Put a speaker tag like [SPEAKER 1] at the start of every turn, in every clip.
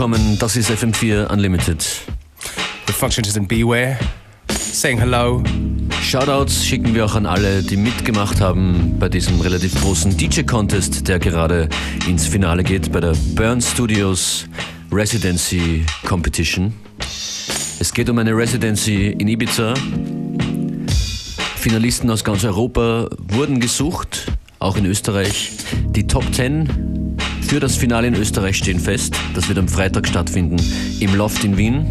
[SPEAKER 1] Willkommen. Das ist FM4 Unlimited.
[SPEAKER 2] The Functionist and Beware. Saying hello.
[SPEAKER 1] Shoutouts schicken wir auch an alle, die mitgemacht haben bei diesem relativ großen DJ-Contest, der gerade ins Finale geht bei der Burn Studios Residency Competition. Es geht um eine Residency in Ibiza. Finalisten aus ganz Europa wurden gesucht, auch in Österreich. Die Top 10 für das Finale in Österreich stehen fest. Das wird am Freitag stattfinden im Loft in Wien.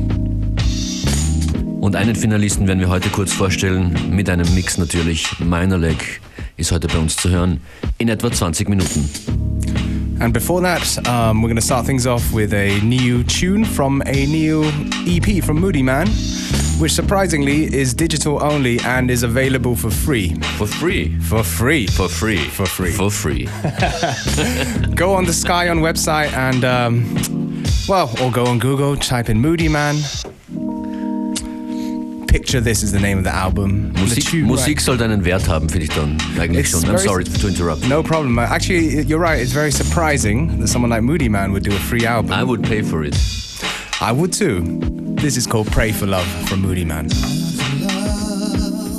[SPEAKER 1] Und einen Finalisten werden wir heute kurz vorstellen, mit einem Mix natürlich. Minor Leg ist heute bei uns zu hören, in etwa 20 Minuten.
[SPEAKER 2] And before that, um, we're going to start things off with a new tune from a new EP from Moodymann, which surprisingly is digital only and is available for free.
[SPEAKER 1] For free.
[SPEAKER 2] For free.
[SPEAKER 1] For free.
[SPEAKER 2] For free.
[SPEAKER 1] For free.
[SPEAKER 2] go on the Skyon website and, um, well, or go on Google, type in Moody Man. Picture This is the name of the album.
[SPEAKER 1] Musik,
[SPEAKER 2] the tune,
[SPEAKER 1] Musik
[SPEAKER 2] right.
[SPEAKER 1] sollte einen Wert haben, finde ich dann eigentlich
[SPEAKER 2] It's
[SPEAKER 1] schon. I'm sorry to interrupt.
[SPEAKER 2] No problem. Uh, Actually, you're right. It's very surprising that someone like Moody Man would do a free album.
[SPEAKER 1] I would pay for it.
[SPEAKER 2] I would too. This is called Pray for Love from Moodymann.
[SPEAKER 3] Pray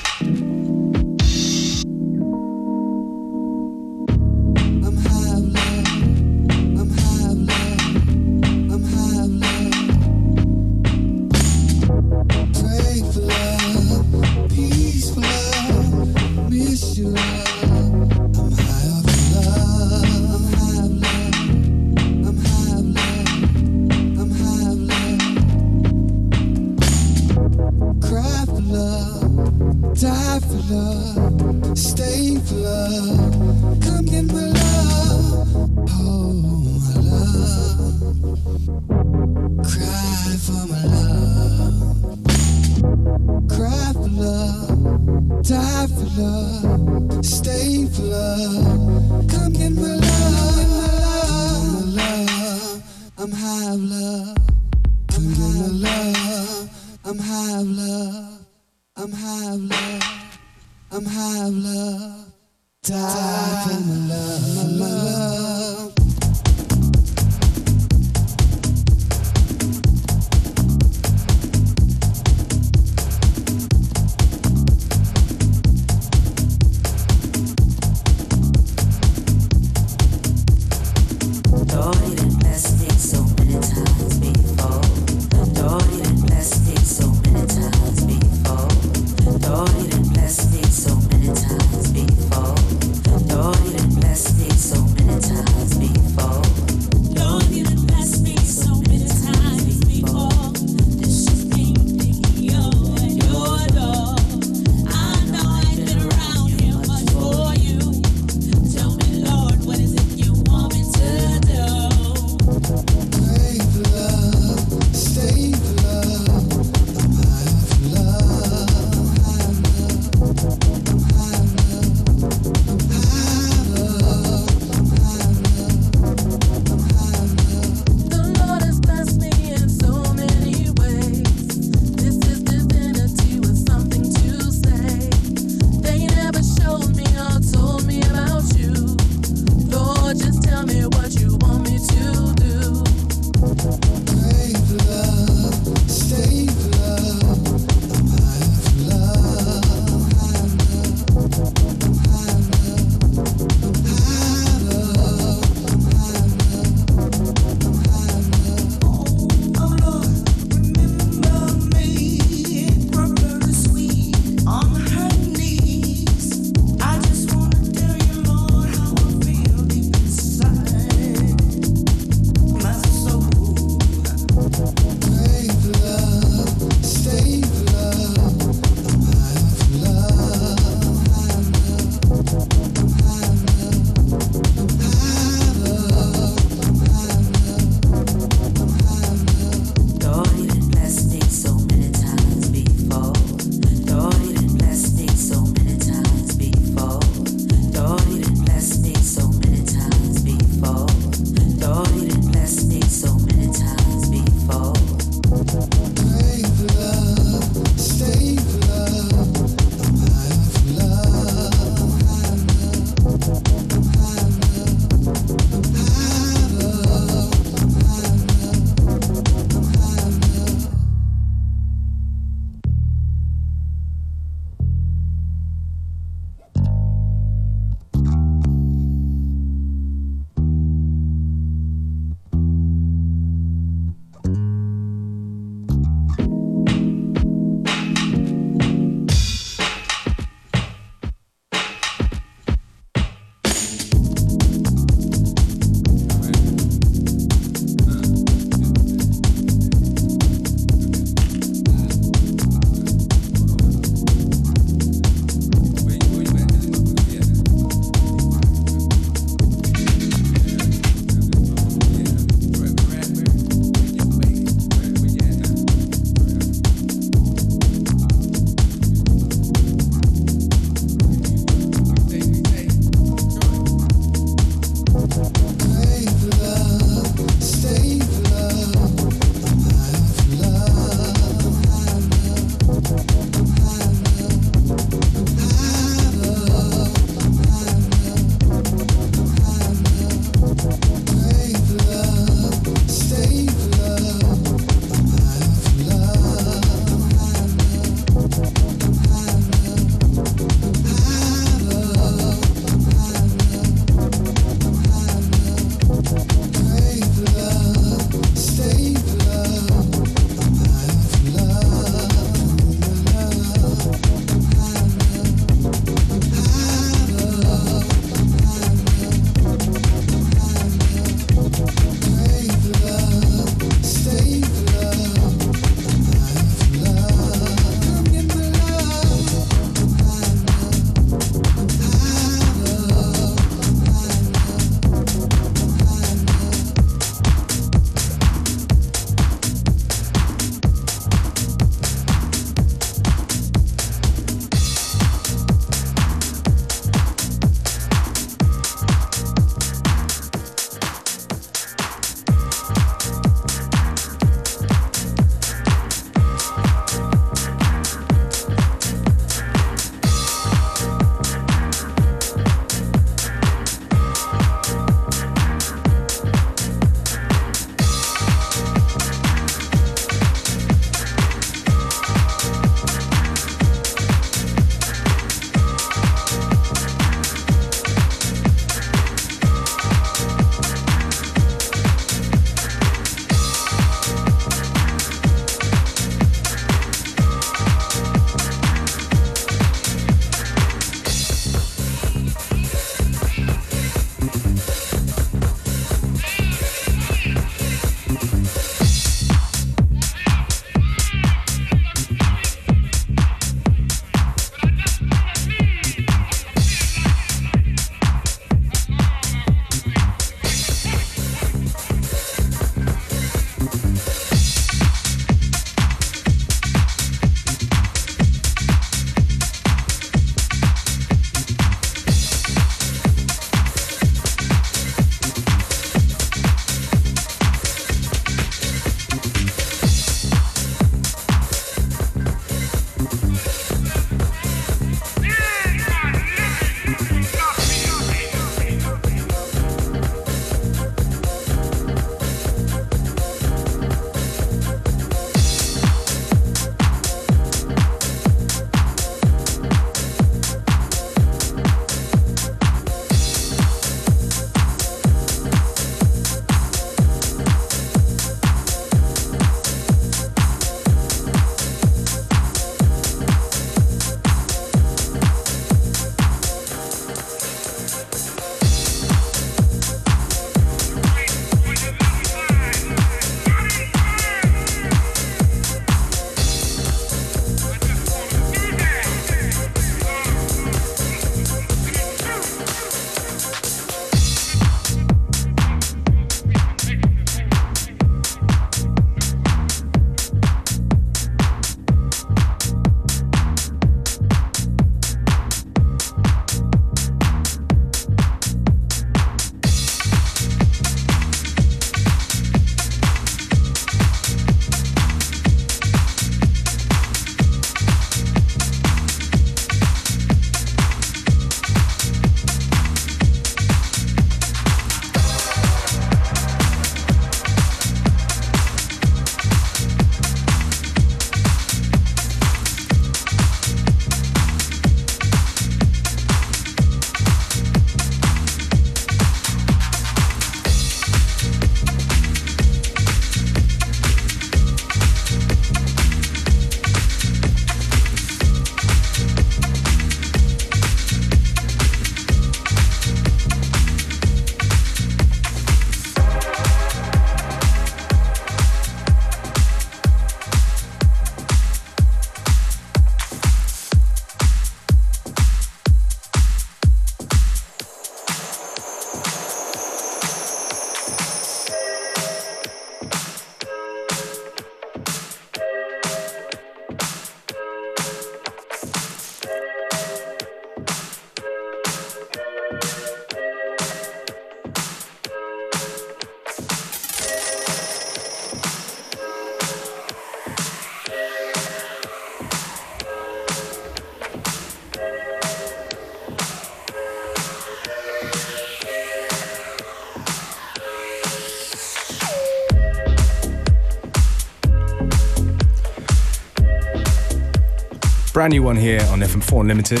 [SPEAKER 2] Brand new one here on FM4 Unlimited.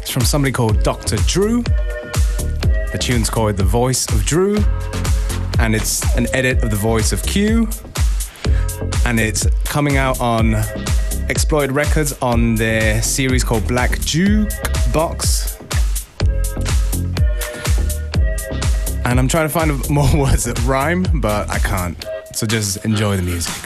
[SPEAKER 2] It's from somebody called Dr. Drew. The tune's called The Voice of Drew, and it's an edit of the voice of Q. And it's coming out on Exploited Records on their series called Black Jukebox. And I'm trying to find more words that rhyme, but I can't. So just enjoy the music.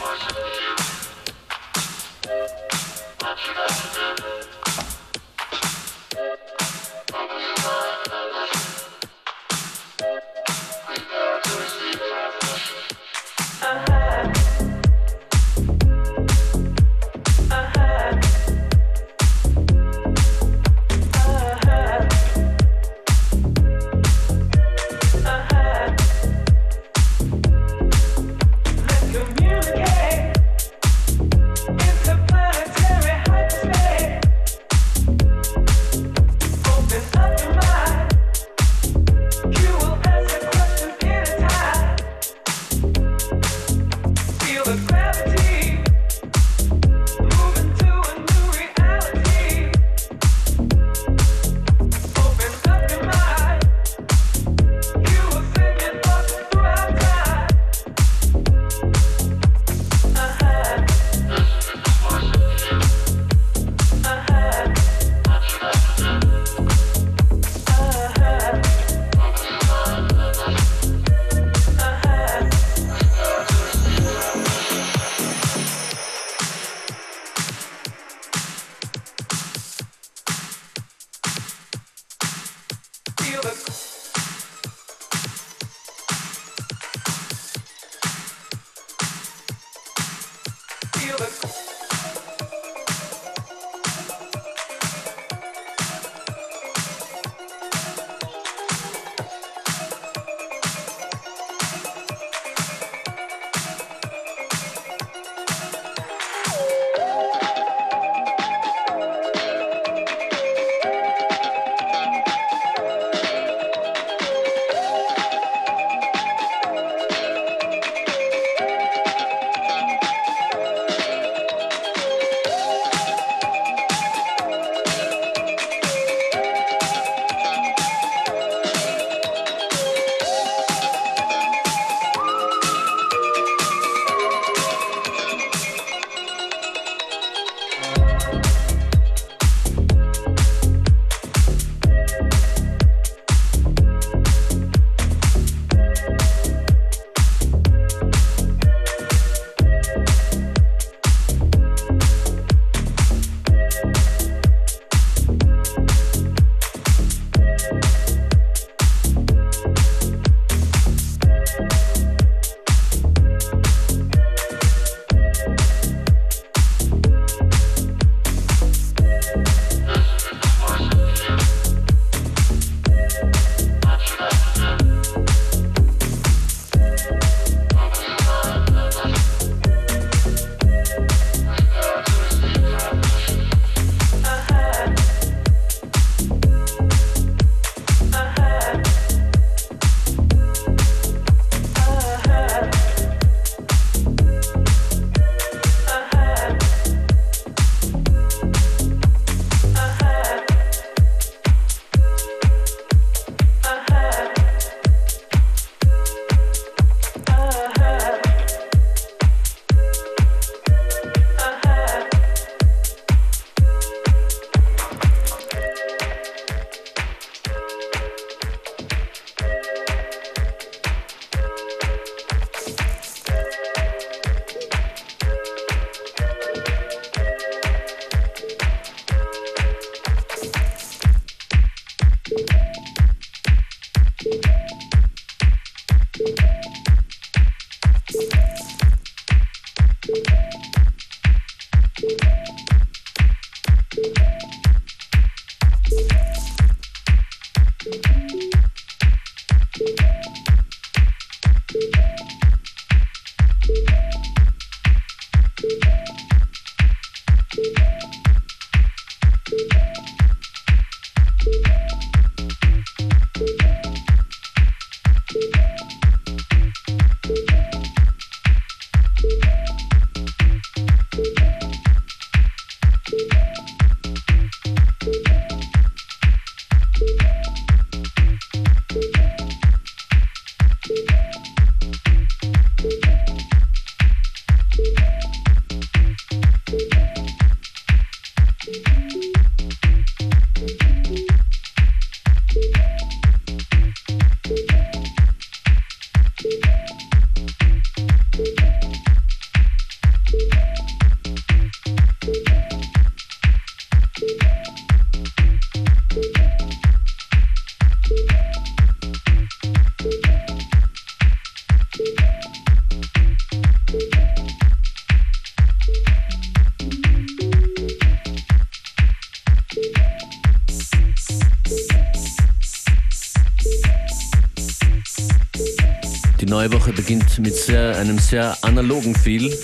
[SPEAKER 1] Sehr, einem sehr analogen Feel.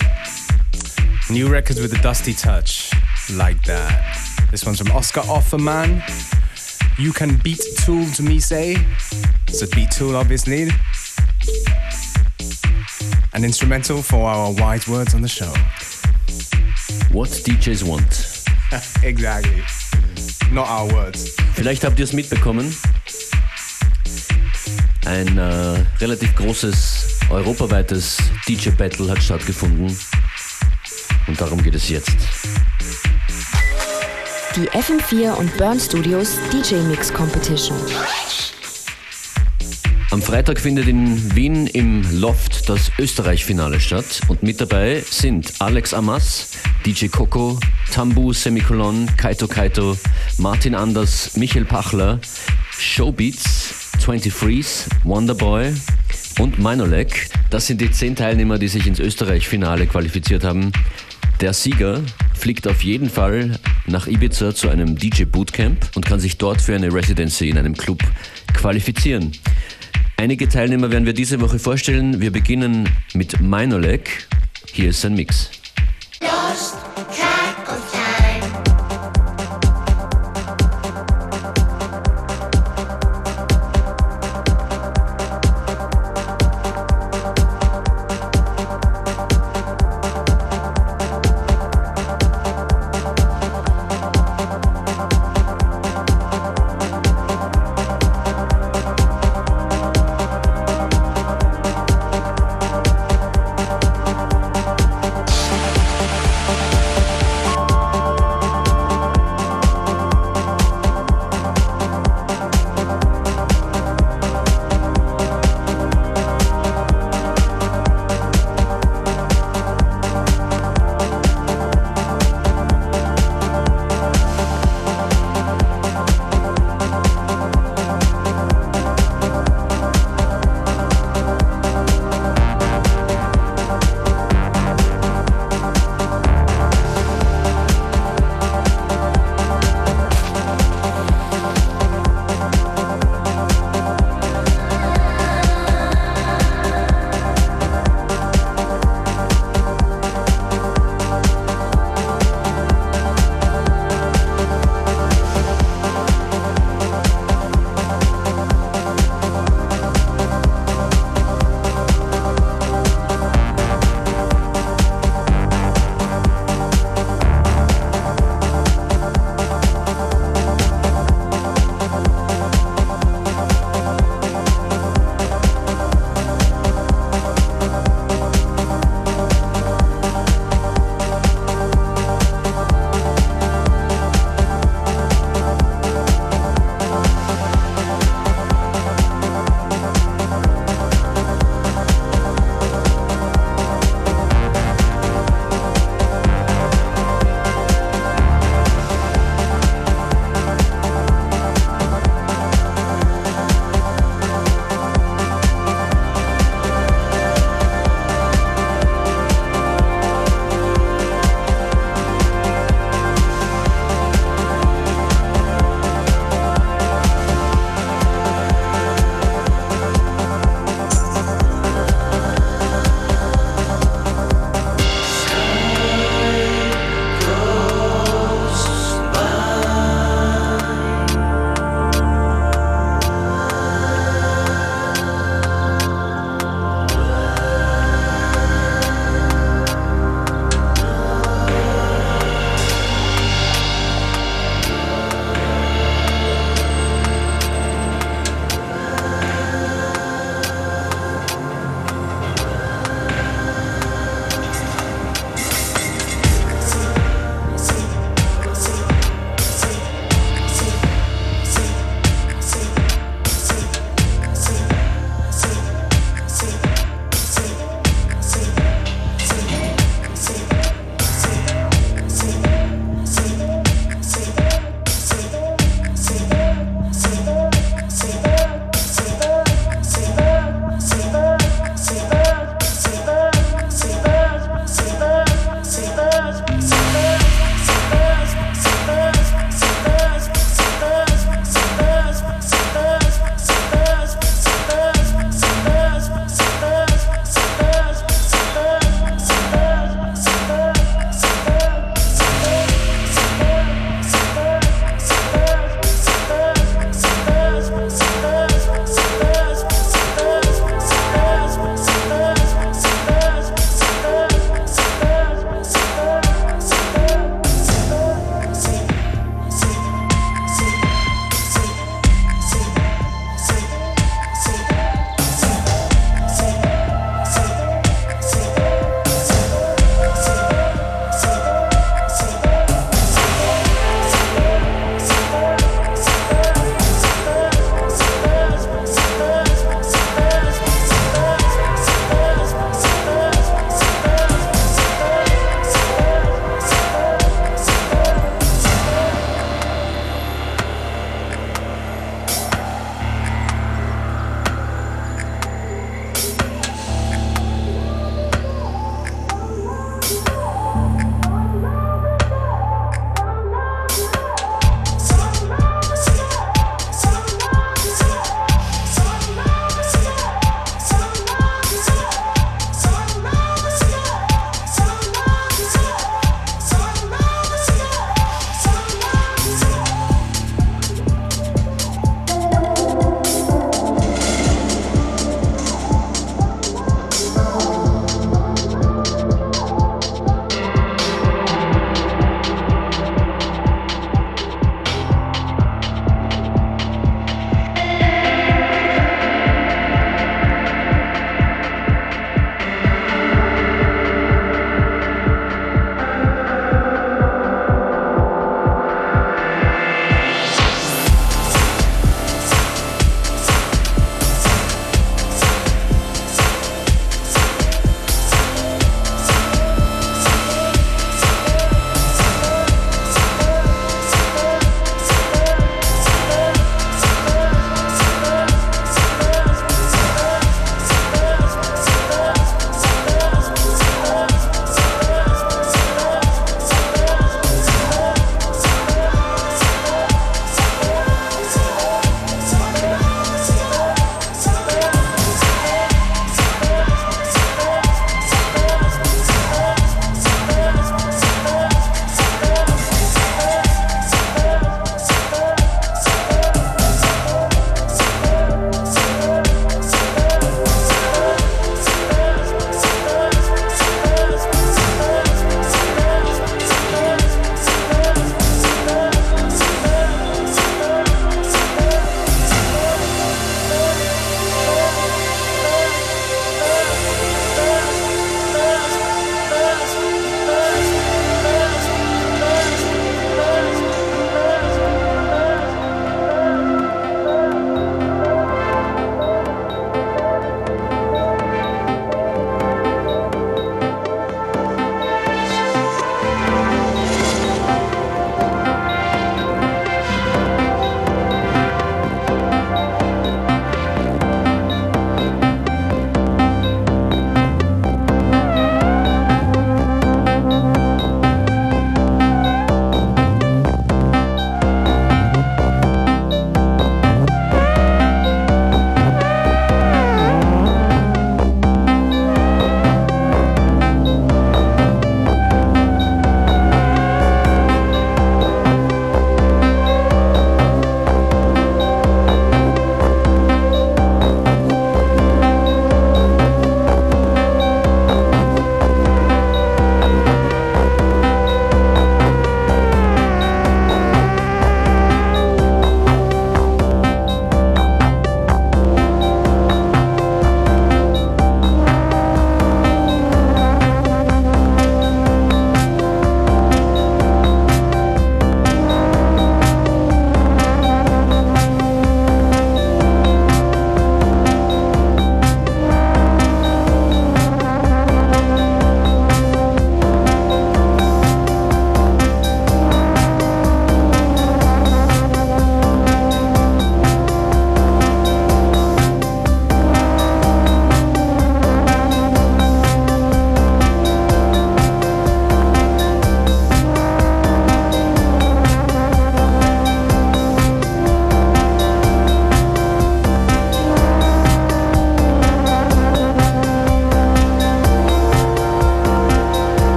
[SPEAKER 2] New records with a dusty touch, like that. This one's from Oscar Offerman. You can beat tool to me say. It's a beat tool, obviously. An instrumental for our wise words on the show.
[SPEAKER 1] What DJs want.
[SPEAKER 2] exactly. Not our words.
[SPEAKER 1] Vielleicht habt ihr es mitbekommen. Ein äh, relativ großes europaweites DJ-Battle hat stattgefunden. Und darum geht es jetzt.
[SPEAKER 4] Die FM4 und Burn Studios DJ Mix Competition.
[SPEAKER 1] Am Freitag findet in Wien im Loft das Österreich-Finale statt und mit dabei sind Alex Amas, DJ Coco, Tambu Semikolon, Kaito Kaito, Martin Anders, Michael Pachler, Showbeats, 20 Freeze, Wonderboy und Minolek. Das sind die zehn Teilnehmer, die sich ins Österreich-Finale qualifiziert haben. Der Sieger fliegt auf jeden Fall nach Ibiza zu einem DJ Bootcamp und kann sich dort für eine Residency in einem Club qualifizieren. Einige Teilnehmer werden wir diese Woche vorstellen. Wir beginnen mit Minolek. Hier ist sein Mix.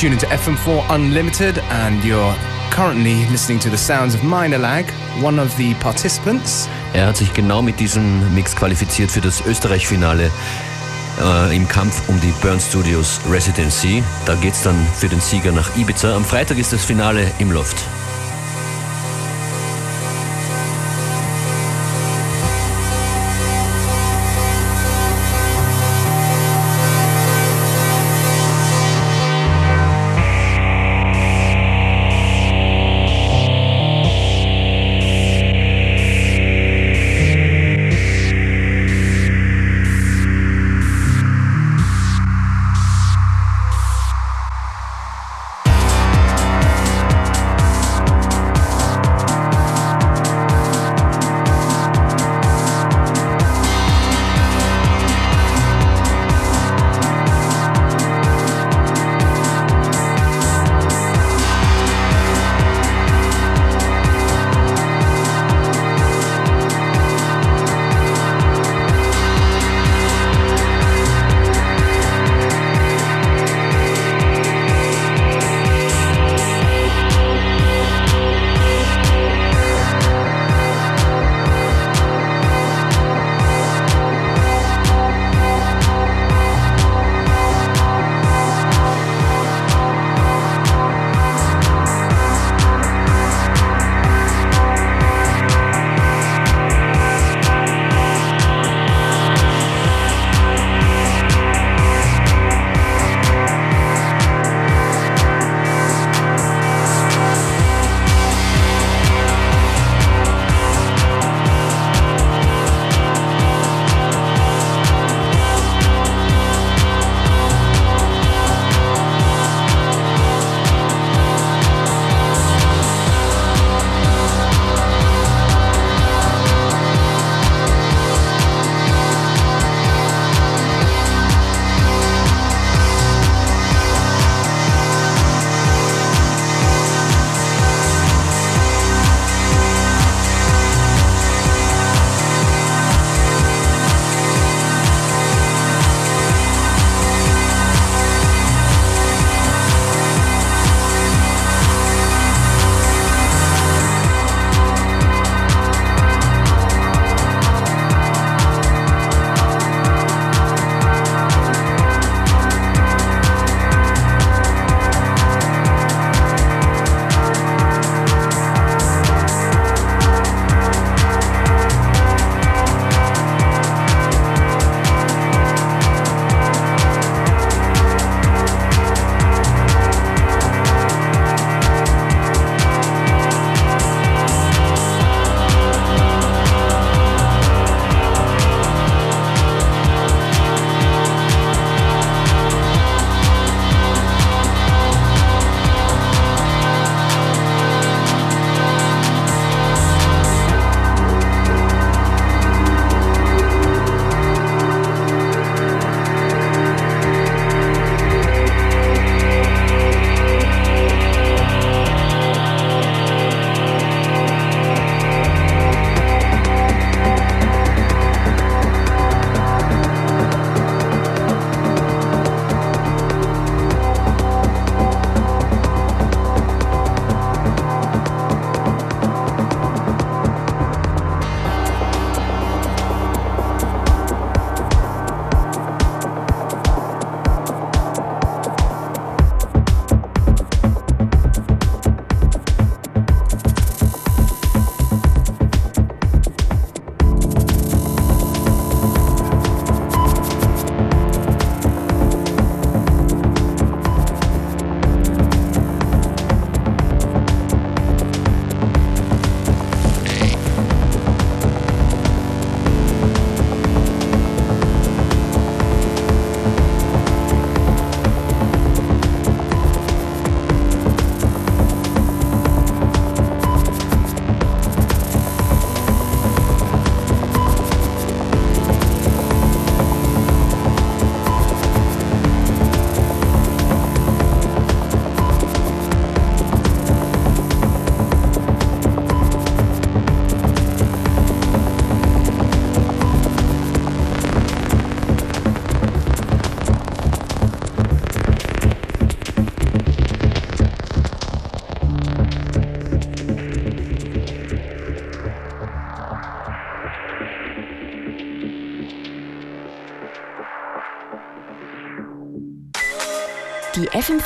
[SPEAKER 2] Are tuned into FM4 Unlimited, and you're currently listening to the sounds of Minor Lag, one of the participants.
[SPEAKER 1] Er hat sich genau mit diesem Mix qualifiziert für das Österreich-Finale äh, im Kampf um die Burn Studios Residency. Da geht's dann für den Sieger nach Ibiza. Am Freitag ist das Finale im Loft.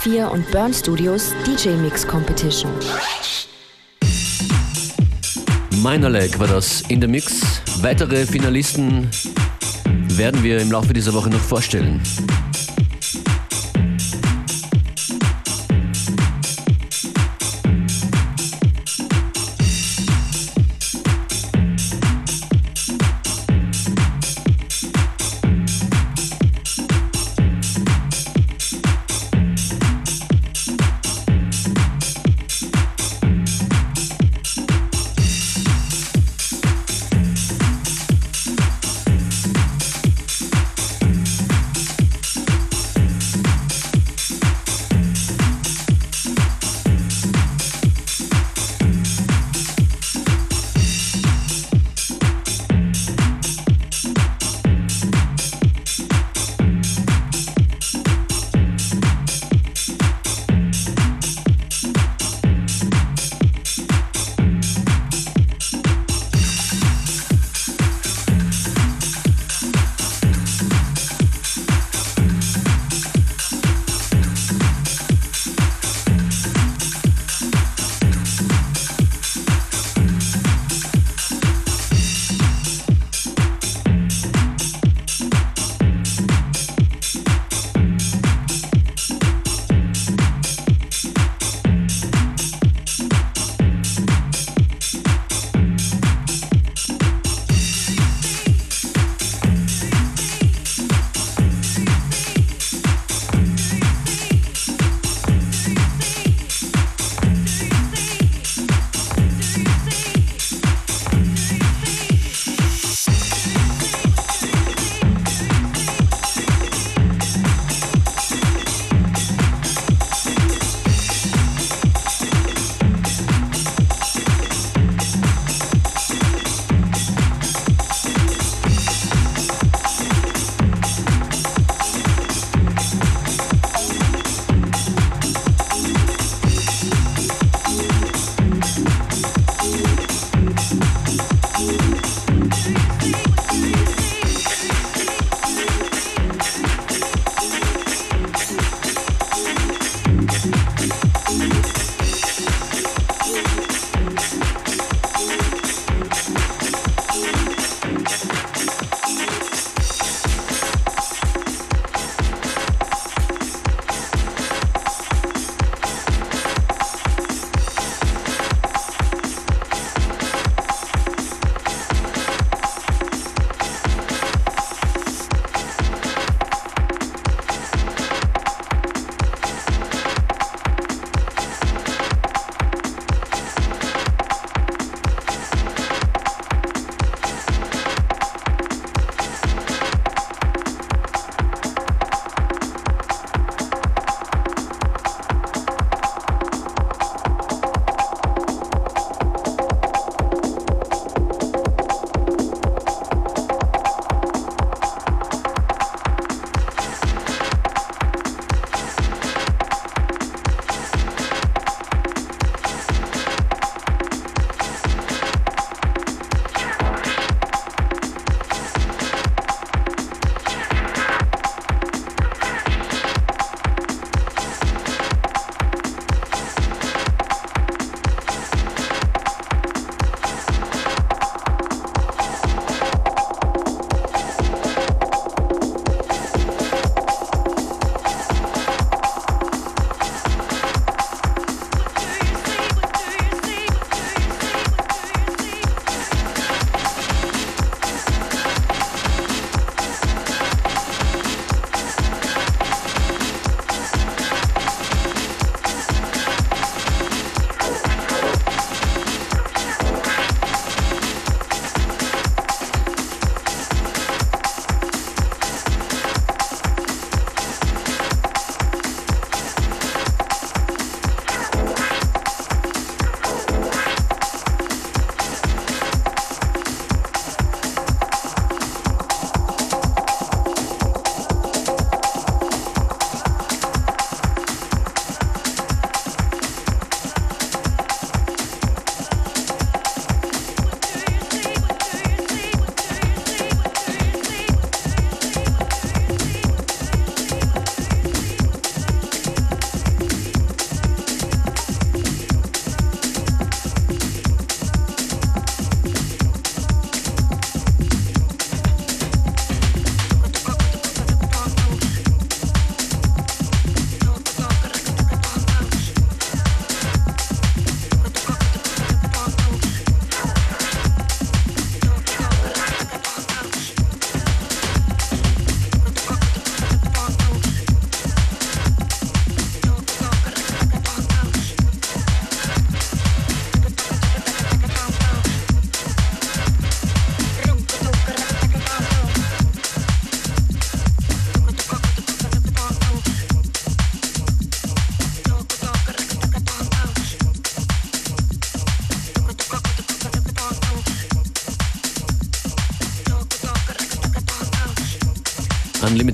[SPEAKER 5] FM4 und Burn Studios DJ Mix Competition.
[SPEAKER 1] Minor Leg war das in der Mix. Weitere Finalisten werden wir im Laufe dieser Woche noch vorstellen.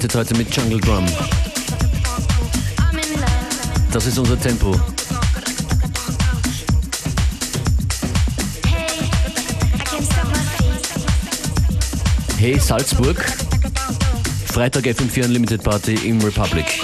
[SPEAKER 6] Unlimited heute mit Jungle Drum. Das ist unser Tempo. Hey Salzburg. Freitag FM4 Unlimited Party im Republic.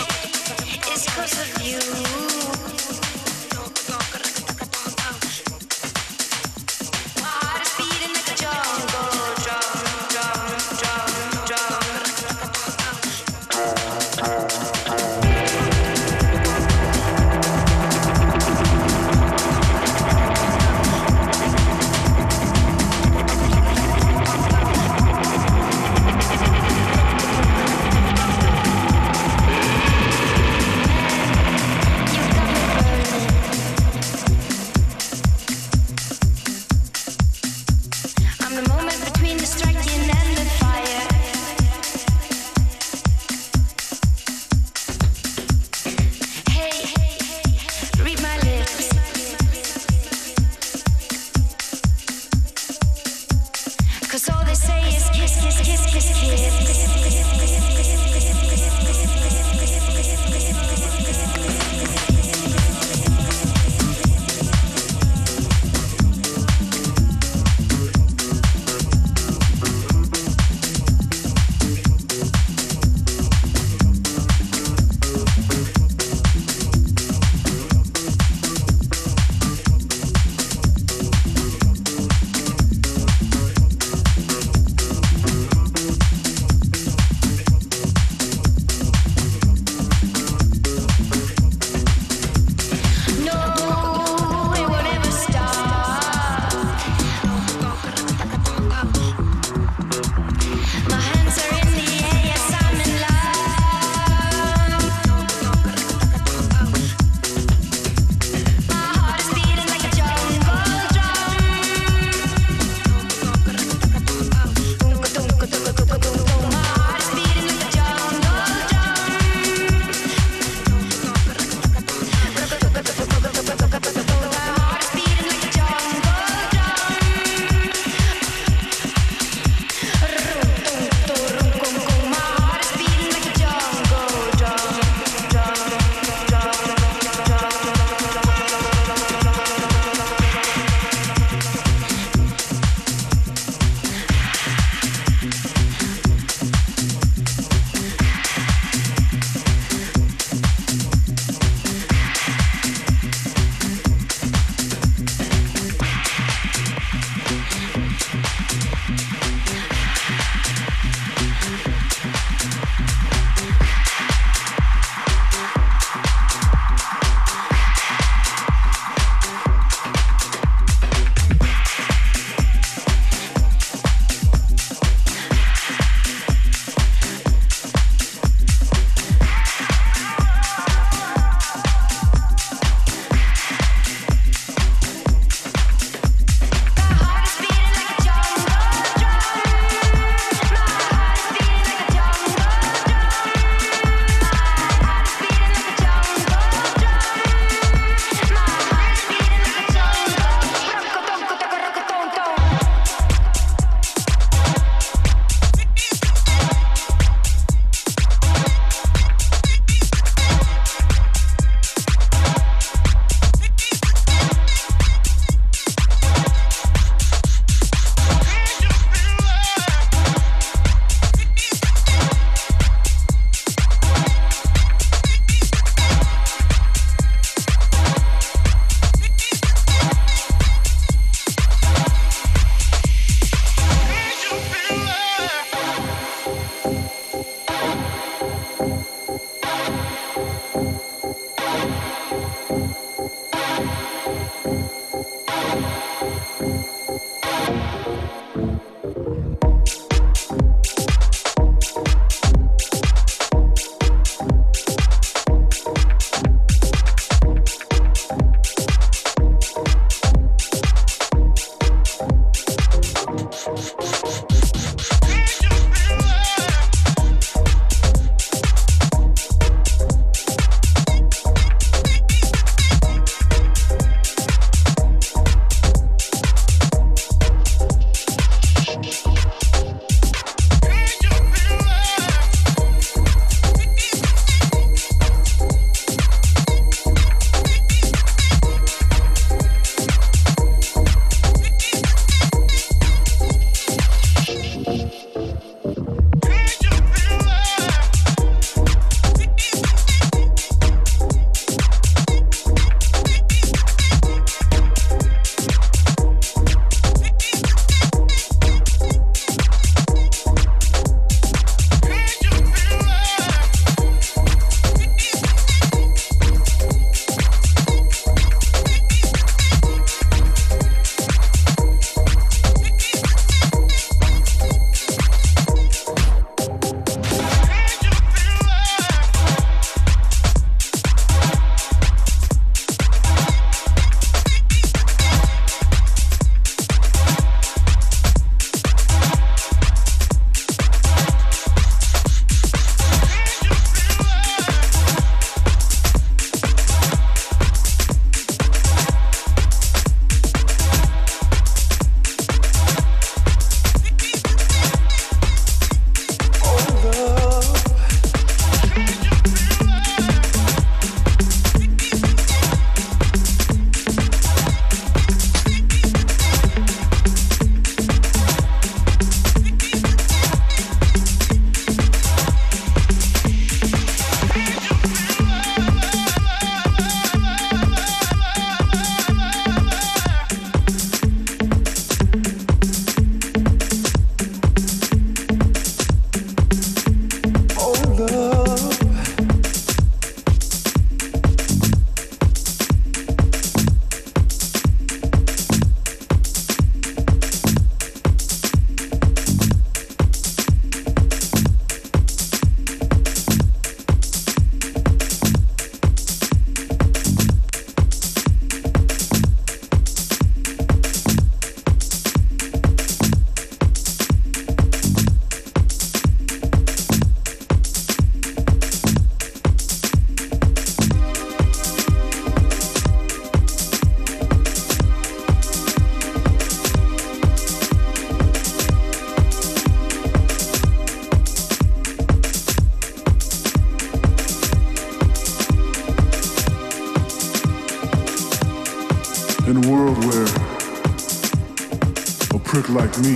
[SPEAKER 7] Like me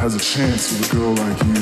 [SPEAKER 7] has a chance with a girl like you,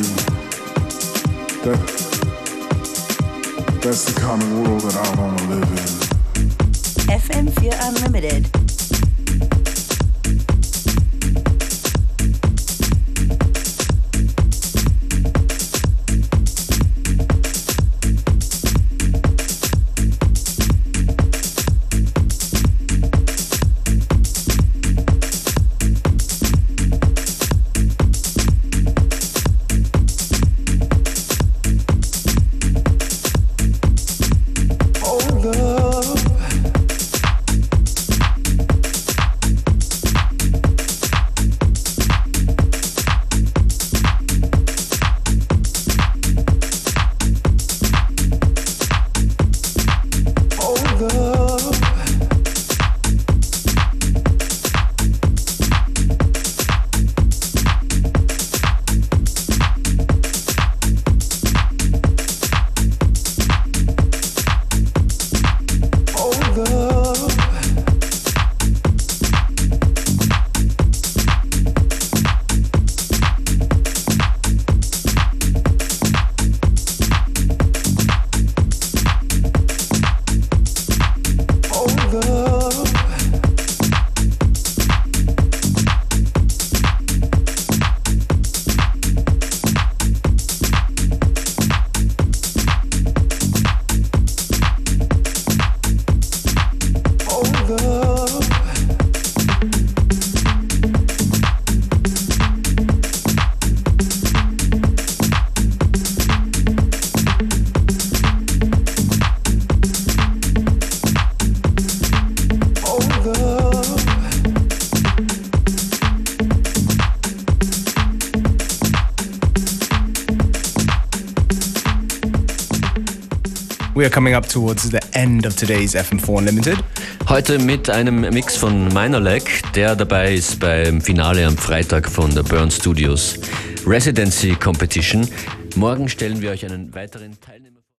[SPEAKER 2] Are coming up towards the end of today's FM4 Unlimited.
[SPEAKER 1] Heute mit einem Mix von Minorleg, der dabei ist beim Finale am Freitag von der Burn Studios Residency Competition. Morgen stellen wir euch einen weiteren Teilnehmer